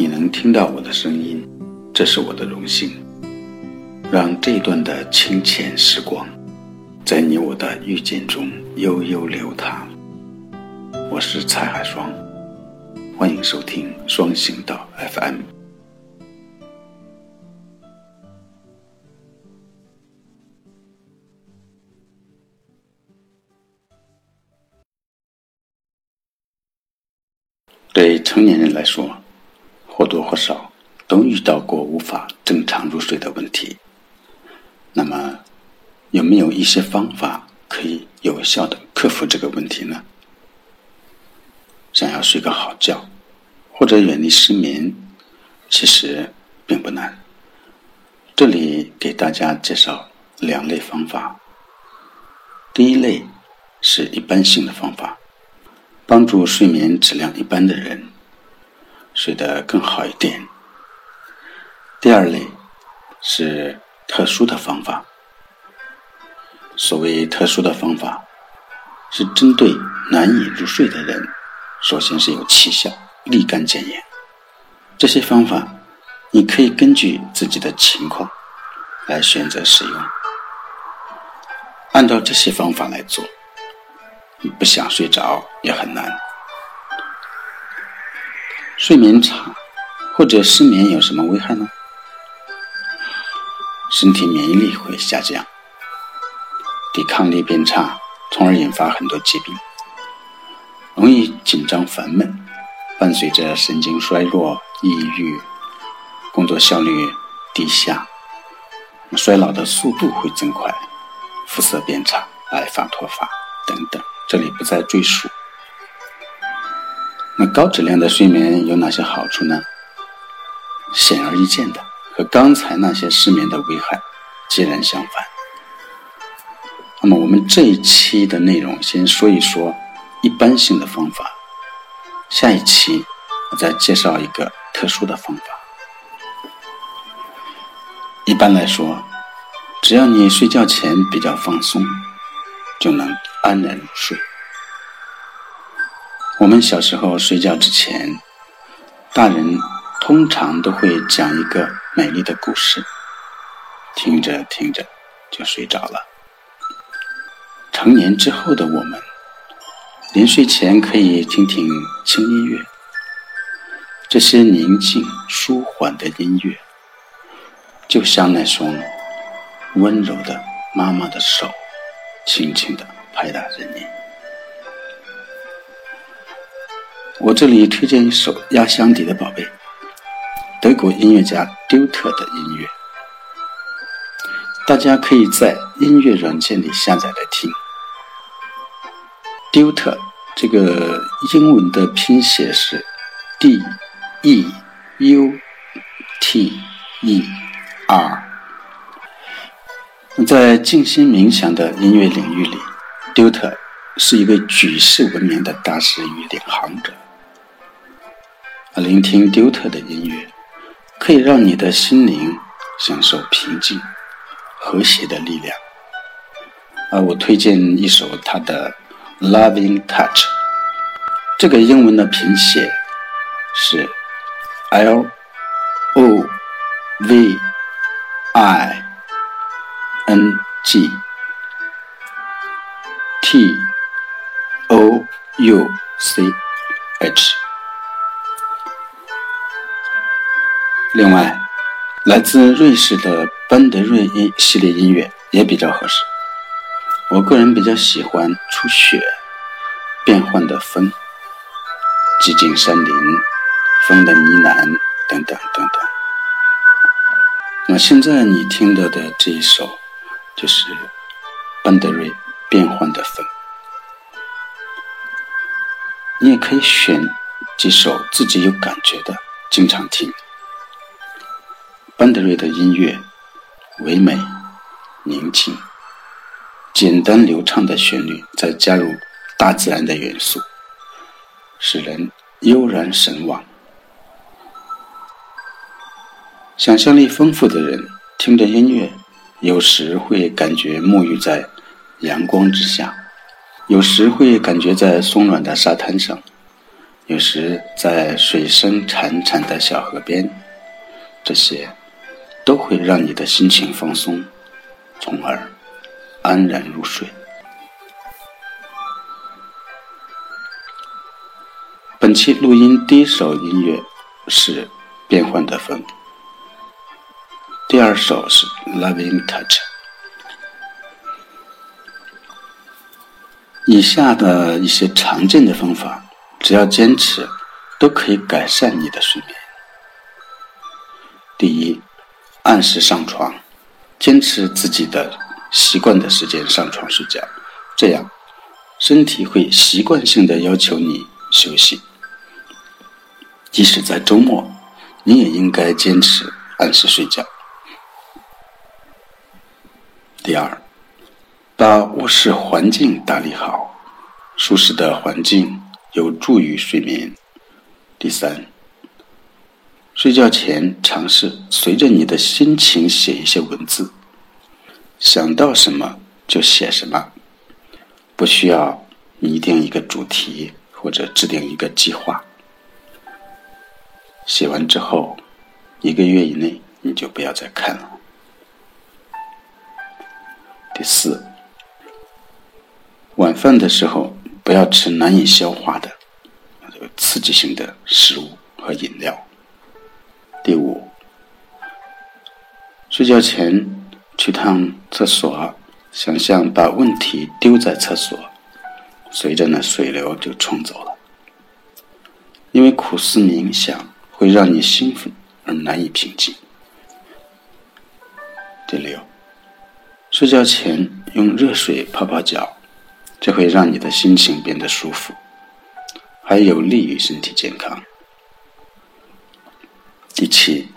你能听到我的声音，这是我的荣幸。让这段的清浅时光，在你我的遇见中悠悠流淌。我是蔡海双，欢迎收听双行道 FM。对成年人来说，或多或少都遇到过无法正常入睡的问题。那么，有没有一些方法可以有效的克服这个问题呢？想要睡个好觉，或者远离失眠，其实并不难。这里给大家介绍两类方法。第一类是一般性的方法，帮助睡眠质量一般的人。睡得更好一点。第二类是特殊的方法。所谓特殊的方法，是针对难以入睡的人，首先是有奇效、立竿见影。这些方法，你可以根据自己的情况来选择使用。按照这些方法来做，你不想睡着也很难。睡眠差或者失眠有什么危害呢？身体免疫力会下降，抵抗力变差，从而引发很多疾病。容易紧张烦闷，伴随着神经衰弱、抑郁，工作效率低下，衰老的速度会增快，肤色变差，爱发脱发等等，这里不再赘述。那高质量的睡眠有哪些好处呢？显而易见的，和刚才那些失眠的危害截然相反。那么我们这一期的内容先说一说一般性的方法，下一期我再介绍一个特殊的方法。一般来说，只要你睡觉前比较放松，就能安然入睡。我们小时候睡觉之前，大人通常都会讲一个美丽的故事，听着听着就睡着了。成年之后的我们，临睡前可以听听轻音乐，这些宁静舒缓的音乐，就像那双温柔的妈妈的手，轻轻地拍打着你。我这里推荐一首压箱底的宝贝，德国音乐家丢特的音乐，大家可以在音乐软件里下载来听。丢特这个英文的拼写是 D E U T E R，在静心冥想的音乐领域里，丢特是一个举世闻名的大师与领航者。聆听丢特的音乐，可以让你的心灵享受平静、和谐的力量。啊，我推荐一首他的《Loving Touch》，这个英文的拼写是 L O V I N G T O U C 另外，来自瑞士的班德瑞音系列音乐也比较合适。我个人比较喜欢初雪、变幻的风、寂静山林、风的呢喃等等等等。那现在你听到的这一首就是班德瑞变幻的风。你也可以选几首自己有感觉的，经常听。班德瑞的音乐唯美、宁静、简单流畅的旋律，再加入大自然的元素，使人悠然神往。想象力丰富的人听着音乐，有时会感觉沐浴在阳光之下，有时会感觉在松软的沙滩上，有时在水声潺潺的小河边，这些都会让你的心情放松，从而安然入睡。本期录音第一首音乐是《变幻的风》，第二首是《Loving Touch》。以下的一些常见的方法，只要坚持，都可以改善你的睡眠。第一，按时上床，坚持自己的习惯的时间上床睡觉，这样身体会习惯性的要求你休息。即使在周末，你也应该坚持按时睡觉。第二，把卧室环境打理好，舒适的环境有助于睡眠。第三，睡觉前尝试随着你的心情写一些文字，想到什么就写什么，不需要拟定一个主题或者制定一个计划。写完之后，一个月以内你就不要再看了。第四，晚饭的时候不要吃难以消化的、刺激性的食物和饮料。第五，睡觉前去趟厕所，想象把问题丢在厕所，随着那水流就冲走了。因为苦思冥想。会让你兴奋而难以平静。第六，睡觉前用热水泡泡脚，这会让你的心情变得舒服，还有利于身体健康。第七，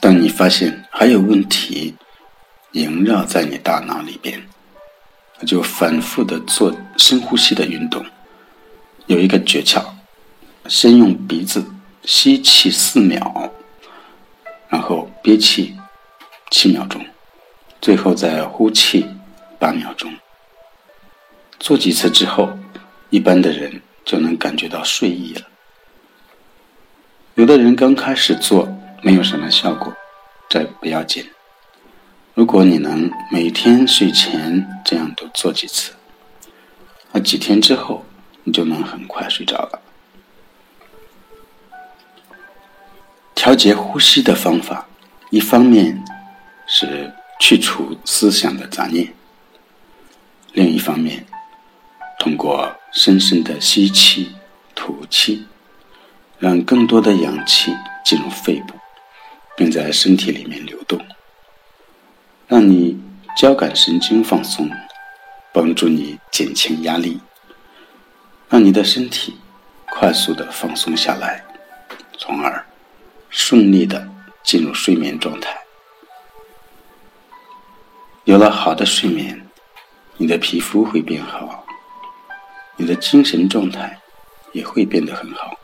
当你发现还有问题萦绕在你大脑里边，就反复的做深呼吸的运动。有一个诀窍。先用鼻子吸气四秒，然后憋气七秒钟，最后再呼气八秒钟。做几次之后，一般的人就能感觉到睡意了。有的人刚开始做没有什么效果，这不要紧。如果你能每天睡前这样多做几次，那几天之后你就能很快睡着了。调节呼吸的方法，一方面是去除思想的杂念，另一方面通过深深的吸气、吐气，让更多的氧气进入肺部，并在身体里面流动，让你交感神经放松，帮助你减轻压力，让你的身体快速的放松下来，从而。顺利的进入睡眠状态。有了好的睡眠，你的皮肤会变好，你的精神状态也会变得很好。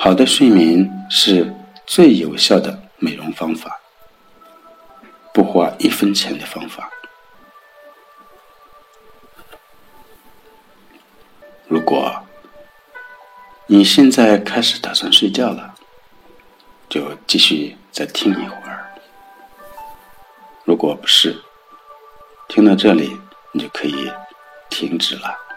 好的睡眠是最有效的美容方法，不花一分钱的方法。如果你现在开始打算睡觉了，就继续再听一会儿。如果不是，听到这里，你就可以停止了。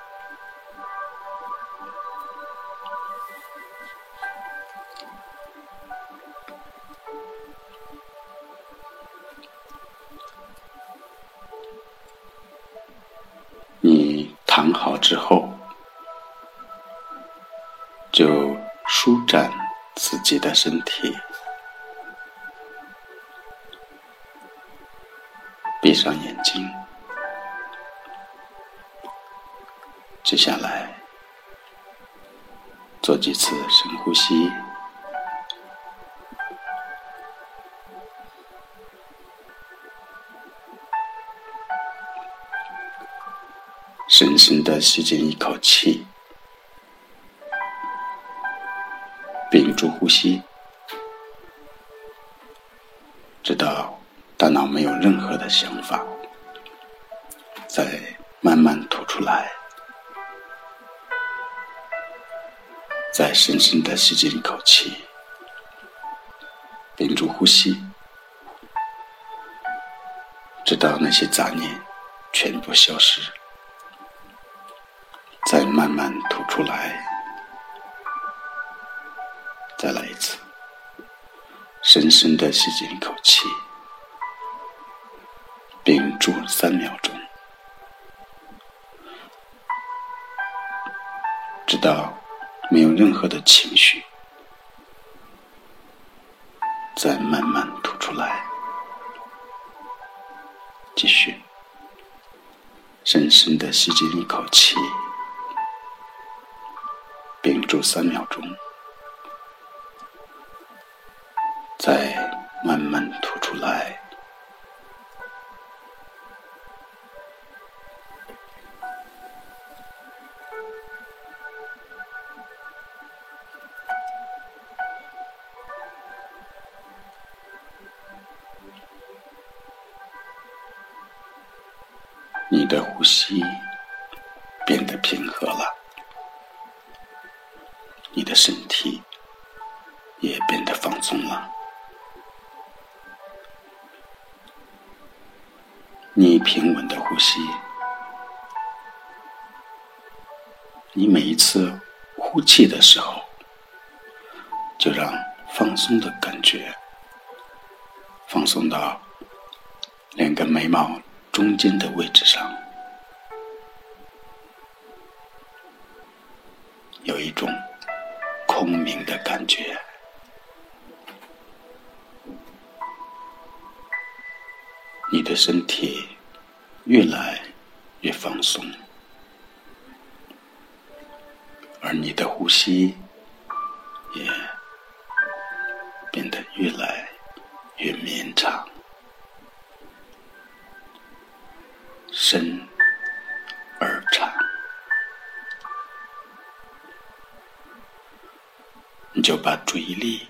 躺好之后，就舒展。自己的身体，闭上眼睛。接下来，做几次深呼吸，深深的吸进一口气。屏住呼吸，直到大脑没有任何的想法，再慢慢吐出来。再深深的吸进一口气，屏住呼吸，直到那些杂念全部消失，再慢慢吐出来。再来一次，深深的吸进一口气，屏住三秒钟，直到。没有任何的情绪，再慢慢吐出来，继续。深深的吸进一口气，屏住三秒钟，再慢慢吐出来。你的呼吸变得平和了，的身体也变得放松了。你平稳的呼吸，你每一次呼气的时候，就让放松的感觉放松到两个眉毛。中间的位置上，有一种空明的感觉。你的身体越来越放松，而你的呼吸把注意力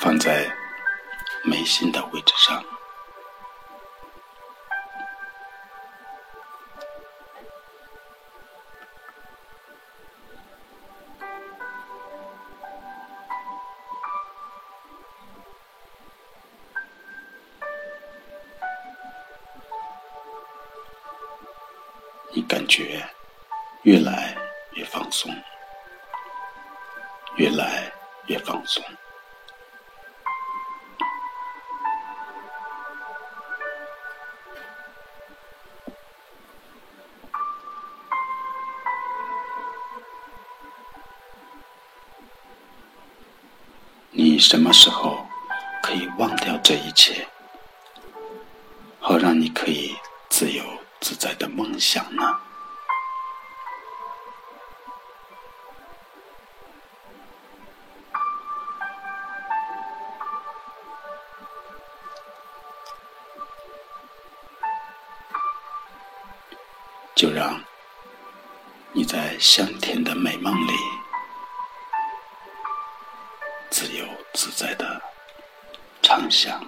放在眉心的位置上，你感觉越来越放松，越来越放松。你什么时候可以忘掉这一切，好让你可以自由？自在的梦想呢？就让你在香甜的美梦里，自由自在的畅想。